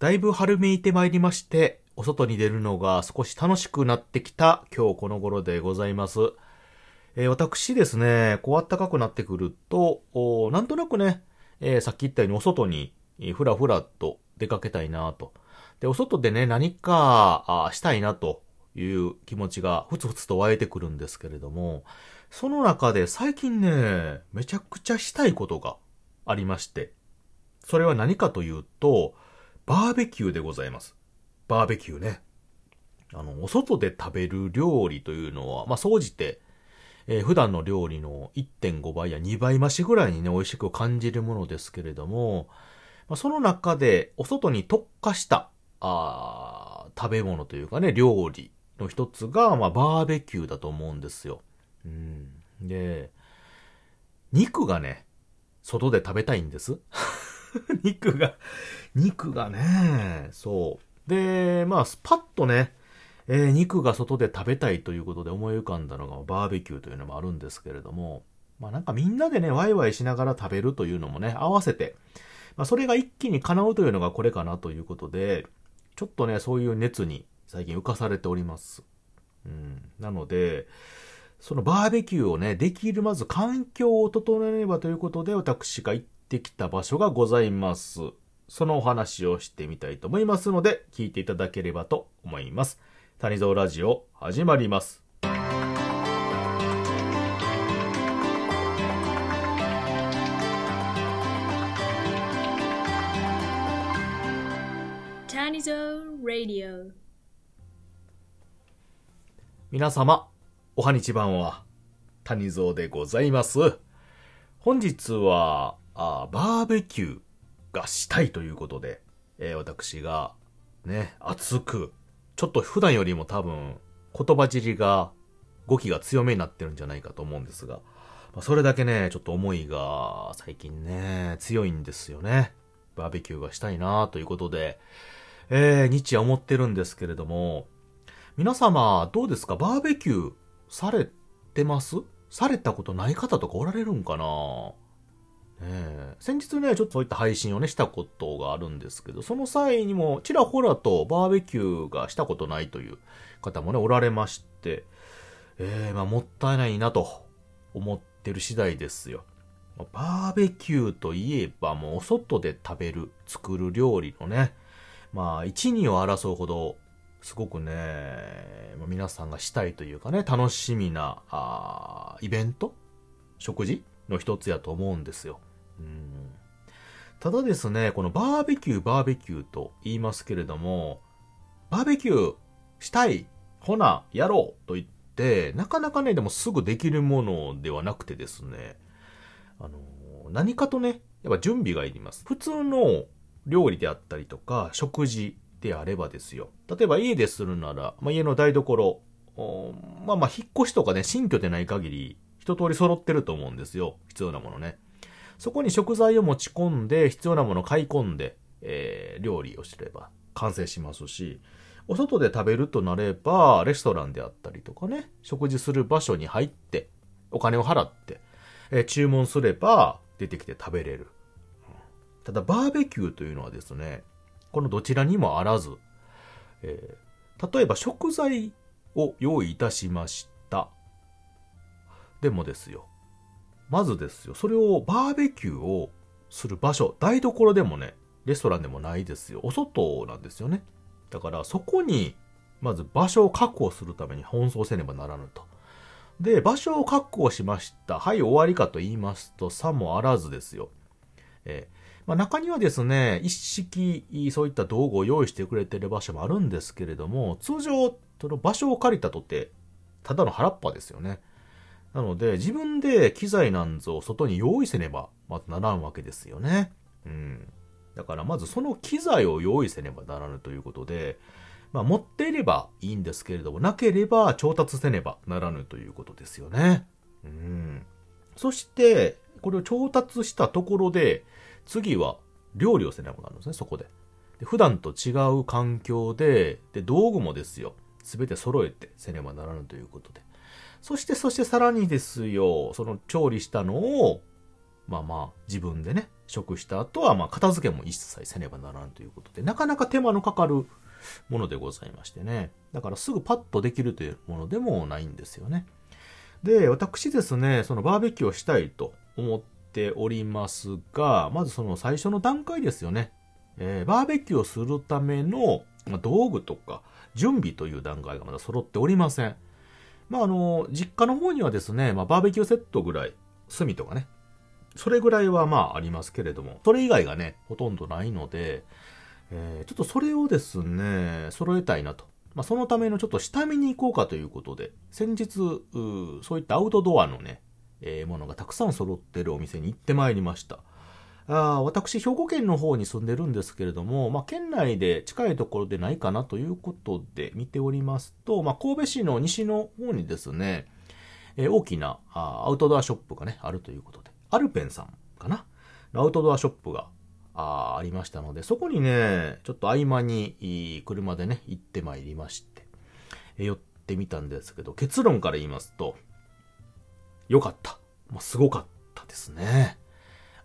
だいぶ春めいてまいりまして、お外に出るのが少し楽しくなってきた今日この頃でございます。えー、私ですね、こう暖かくなってくると、なんとなくね、えー、さっき言ったようにお外にふらふらと出かけたいなと。で、お外でね、何かしたいなという気持ちがふつふつと湧いてくるんですけれども、その中で最近ね、めちゃくちゃしたいことがありまして、それは何かというと、バーベキューでございます。バーベキューね。あの、お外で食べる料理というのは、まあ、総じて、えー、普段の料理の1.5倍や2倍増しぐらいにね、美味しく感じるものですけれども、まあ、その中で、お外に特化した、あ食べ物というかね、料理の一つが、まあ、バーベキューだと思うんですよ。うん。で、肉がね、外で食べたいんです。肉が、肉がね、そう。で、まあ、スパッとね、えー、肉が外で食べたいということで思い浮かんだのがバーベキューというのもあるんですけれども、まあなんかみんなでね、ワイワイしながら食べるというのもね、合わせて、まあそれが一気に叶うというのがこれかなということで、ちょっとね、そういう熱に最近浮かされております。うん。なので、そのバーベキューをね、できるまず環境を整えればということで、私が行ってきた場所がございます。そのお話をしてみたいと思いますので、聞いていただければと思います。谷蔵ラジオ、始まります。谷蔵ラジオ皆様、おはにちばんは、谷蔵でございます。本日は、あバーベキューがしたいということで、えー、私がね、熱く、ちょっと普段よりも多分言葉尻が語気が強めになってるんじゃないかと思うんですが、まあ、それだけね、ちょっと思いが最近ね、強いんですよね。バーベキューがしたいなということで、えー、日夜思ってるんですけれども、皆様どうですか？バーベキューされてます？されたことない方とかおられるんかな？え先日ね、ちょっとそういった配信をね、したことがあるんですけど、その際にも、ちらほらとバーベキューがしたことないという方もね、おられまして、えー、まあ、もったいないなと思ってる次第ですよ。バーベキューといえば、もうお外で食べる、作る料理のね、まあ、一二を争うほど、すごくね、皆さんがしたいというかね、楽しみな、あイベント？食事？の一つやと思うんですよ。うんただですね、このバーベキュー、バーベキューと言いますけれども、バーベキューしたい、ほな、やろうと言って、なかなかね、でもすぐできるものではなくてですね、あの、何かとね、やっぱ準備がいります。普通の料理であったりとか、食事であればですよ。例えば家でするなら、まあ、家の台所、まあまあ引っ越しとかね、新居でない限り、一通り揃ってると思うんですよ。必要なものね。そこに食材を持ち込んで、必要なものを買い込んで、えー、料理をすれば完成しますし、お外で食べるとなれば、レストランであったりとかね、食事する場所に入って、お金を払って、えー、注文すれば出てきて食べれる。ただ、バーベキューというのはですね、このどちらにもあらず、えー、例えば食材を用意いたしました。でもですよ。まずですよ。それをバーベキューをする場所、台所でもね、レストランでもないですよ。お外なんですよね。だからそこに、まず場所を確保するために奔走せねばならぬと。で、場所を確保しました。はい、終わりかと言いますと、さもあらずですよ。えー、まあ、中にはですね、一式、そういった道具を用意してくれてる場所もあるんですけれども、通常、その場所を借りたとって、ただの腹っぱですよね。なので、自分で機材なんぞを外に用意せねば、まずならんわけですよね。うん。だからまずその機材を用意せねばならぬということで、まあ持っていればいいんですけれども、なければ調達せねばならぬということですよね。うん。そして、これを調達したところで、次は料理をせねばなるんですね、そこで。で普段と違う環境で、で、道具もですよ、すべて揃えてせねばならぬということで。そして、そしてさらにですよ、その調理したのを、まあまあ、自分でね、食した後は、まあ、片付けも一切せねばならんということで、なかなか手間のかかるものでございましてね。だからすぐパッとできるというものでもないんですよね。で、私ですね、そのバーベキューをしたいと思っておりますが、まずその最初の段階ですよね。えー、バーベキューをするための道具とか準備という段階がまだ揃っておりません。まあ、あの、実家の方にはですね、まあ、バーベキューセットぐらい、炭とかね、それぐらいはまあありますけれども、それ以外がね、ほとんどないので、えー、ちょっとそれをですね、揃えたいなと。まあ、そのためのちょっと下見に行こうかということで、先日、そういったアウトドアのね、えー、ものがたくさん揃ってるお店に行ってまいりました。あ私、兵庫県の方に住んでるんですけれども、まあ、県内で近いところでないかなということで見ておりますと、まあ、神戸市の西の方にですね、えー、大きなアウトドアショップがね、あるということで、アルペンさんかな？アウトドアショップがあありましたので、そこにね、ちょっと合間に車でね、行ってまいりまして、え寄ってみたんですけど、結論から言いますと、良かった。まあ、すごかったですね。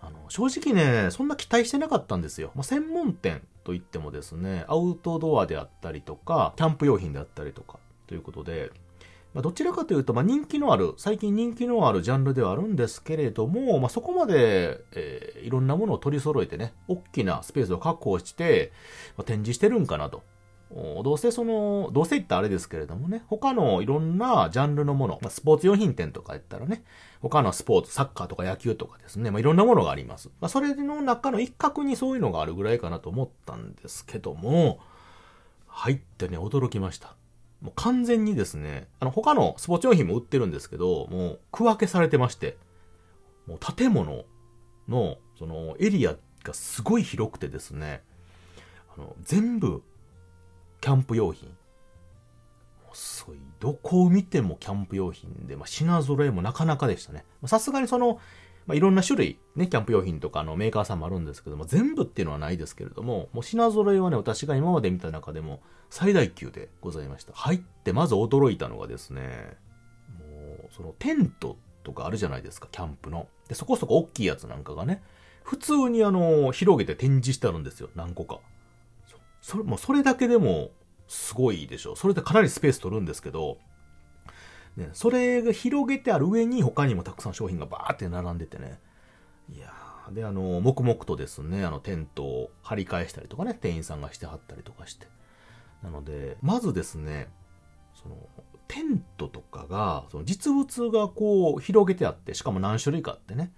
あの、正直ね、そんな期待してなかったんですよ。まあ、専門店といってもですね、アウトドアであったりとか、キャンプ用品であったりとか、ということで、まあ、どちらかというと、まあ、人気のある、最近人気のあるジャンルではあるんですけれども、まあ、そこまで、えー、いろんなものを取り揃えてね、大きなスペースを確保して、まあ、展示してるんかなと。どうせその、どうせ言ったらあれですけれどもね、他のいろんなジャンルのもの、ま、スポーツ用品店とか言ったらね、他のスポーツ、サッカーとか野球とかですね、まあ、いろんなものがあります。まあ、それの中の一角にそういうのがあるぐらいかなと思ったんですけども、入ってね、驚きました。もう完全にですね、あの、他のスポーツ用品も売ってるんですけど、もう区分けされてまして、もう建物の、その、エリアがすごい広くてですね、あの、全部キャンプ用品。すごい、どこを見てもキャンプ用品で、まあ、品揃えもなかなかでしたね。さすがにその、まあ、いろんな種類、ね、キャンプ用品とかのメーカーさんもあるんですけども、全部っていうのはないですけれども、もう品揃えはね、私が今まで見た中でも最大級でございました。入ってまず驚いたのがですね、もう、そのテントとかあるじゃないですか、キャンプの。で、そこそこ大きいやつなんかがね、普通にあの、広げて展示してあるんですよ、何個か。それ、もそれだけでもすごいでしょ。それでかなりスペース取るんですけど、ね、それが広げてある上に他にもたくさん商品がバーって並んでてね。いやー、で、あの、黙々とですね、あの、テントを張り返したりとかね、店員さんがしてはったりとかして。なので、まずですね、その、テントとかが、その実物がこう広げてあって、しかも何種類かあってね。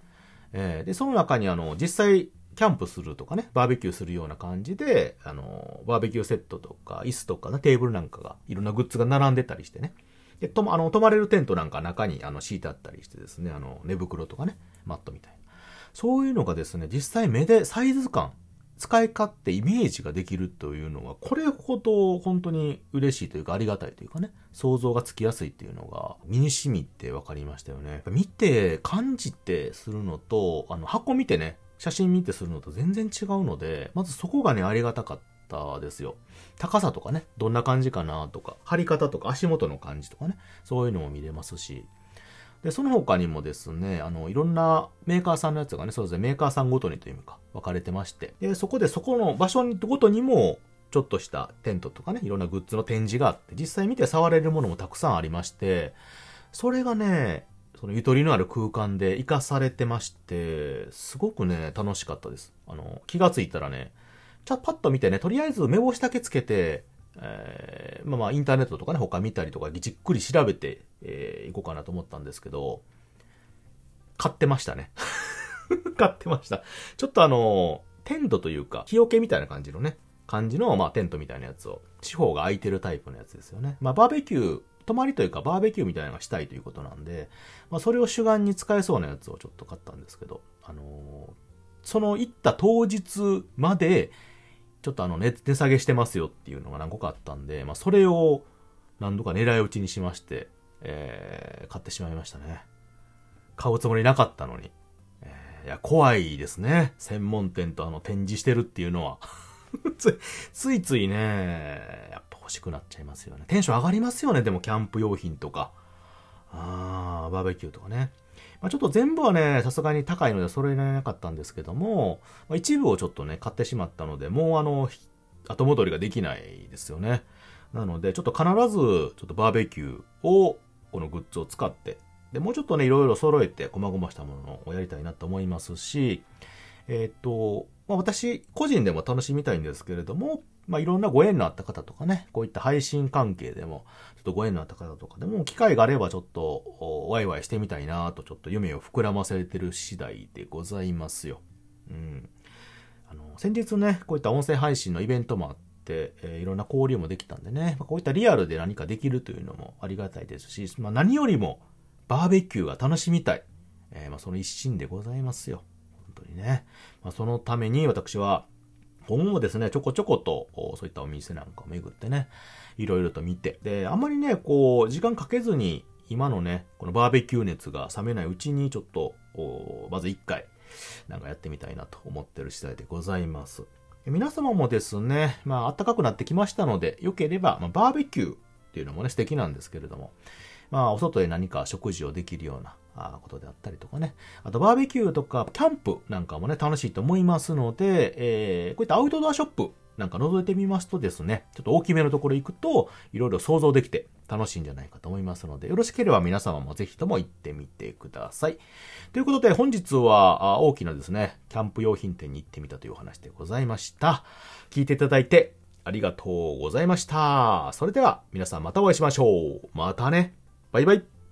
えー、で、その中にあの、実際キャンプするとかね、バーベキューするような感じで、あの、バーベキューセットとか、椅子とかね、テーブルなんかが、いろんなグッズが並んでたりしてね。で、とあの、泊まれるテントなんか中に、あの、敷いてあったりしてですね、あの、寝袋とかね、マットみたいな。そういうのがですね、実際目でサイズ感、使い勝手、イメージができるというのは、これほど本当に嬉しいというか、ありがたいというかね、想像がつきやすいっていうのが、身に染みって分かりましたよね。見て、感じてするのと、あの、箱見てね、写真見てするのと全然違うので、まずそこがね、ありがたかったですよ。高さとかね、どんな感じかなとか、貼り方とか足元の感じとかね、そういうのも見れますし、で、その他にもですね、あの、いろんなメーカーさんのやつがね、そうですね、メーカーさんごとにというか、分かれてまして、で、そこでそこの場所ごとにも、ちょっとしたテントとかね、いろんなグッズの展示があって、実際見て触れるものもたくさんありまして、それがね、そのゆとりのある空間で活かされてまして、すごくね、楽しかったです。あの、気がついたらね、ちゃパッと見てね、とりあえず目星だけつけて、えー、まあまあインターネットとかね、他見たりとかじっくり調べて、えー、こうかなと思ったんですけど、買ってましたね。買ってました。ちょっとあの、テントというか、日よけみたいな感じのね、感じの、まあテントみたいなやつを、地方が空いてるタイプのやつですよね。まあバーベキュー、泊まりというかバーベキューみたいなのがしたいということなんで、まあ、それを主眼に使えそうなやつをちょっと買ったんですけど、あのー、その行った当日まで、ちょっとあの値、値下げしてますよっていうのが何個かあったんで、まあ、それを何度か狙い撃ちにしまして、えー、買ってしまいましたね。買うつもりなかったのに。えー、いや、怖いですね。専門店とあの、展示してるっていうのは。つついついね、やっぱ欲しくなっちゃいますよね。テンション上がりますよね、でもキャンプ用品とか。あー、バーベキューとかね。まあ、ちょっと全部はね、さすがに高いので揃えられなかったんですけども、まあ、一部をちょっとね、買ってしまったので、もうあの、後戻りができないですよね。なので、ちょっと必ず、ちょっとバーベキューを、このグッズを使って、で、もうちょっとね、いろいろ揃えて、細々したものをやりたいなと思いますし、えっ、と、まあ、私、個人でも楽しみたいんですけれども、まあ、いろんなご縁のあった方とかね、こういった配信関係でも、ちょっとご縁のあった方とかでも、機会があればちょっと、ワイワイしてみたいなと、ちょっと夢を膨らませてる次第でございますよ。うん。あの、先日ね、こういった音声配信のイベントもあって、えー、いろんな交流もできたんでね、まこういったリアルで何かできるというのもありがたいですし、まあ、何よりも、バーベキューが楽しみたい。えー、まあ、その一心でございますよ。本当にね。まあ、そのために私は、今後もですね、ちょこちょこと、そういったお店なんかを巡ってね、いろいろと見て、で、あんまりね、こう、時間かけずに、今のね、このバーベキュー熱が冷めないうちに、ちょっと、まず一回、なんかやってみたいなと思ってる次第でございます。皆様もですね、まあ、暖かくなってきましたので、良ければ、まあ、バーベキューっていうのもね、素敵なんですけれども、まあ、お外で何か食事をできるような、ことであったりとかね。あとバーベキューとかキャンプなんかもね、楽しいと思いますので、えー、こういったアウトドアショップなんか覗いてみますとですね、ちょっと大きめのところ行くと、いろいろ想像できて楽しいんじゃないかと思いますので、よろしければ皆様もぜひとも行ってみてください。ということで、本日は大きなですね、キャンプ用品店に行ってみたというお話でございました。聞いていただいてありがとうございました。それでは皆さんまたお会いしましょう。またね。バイバイ。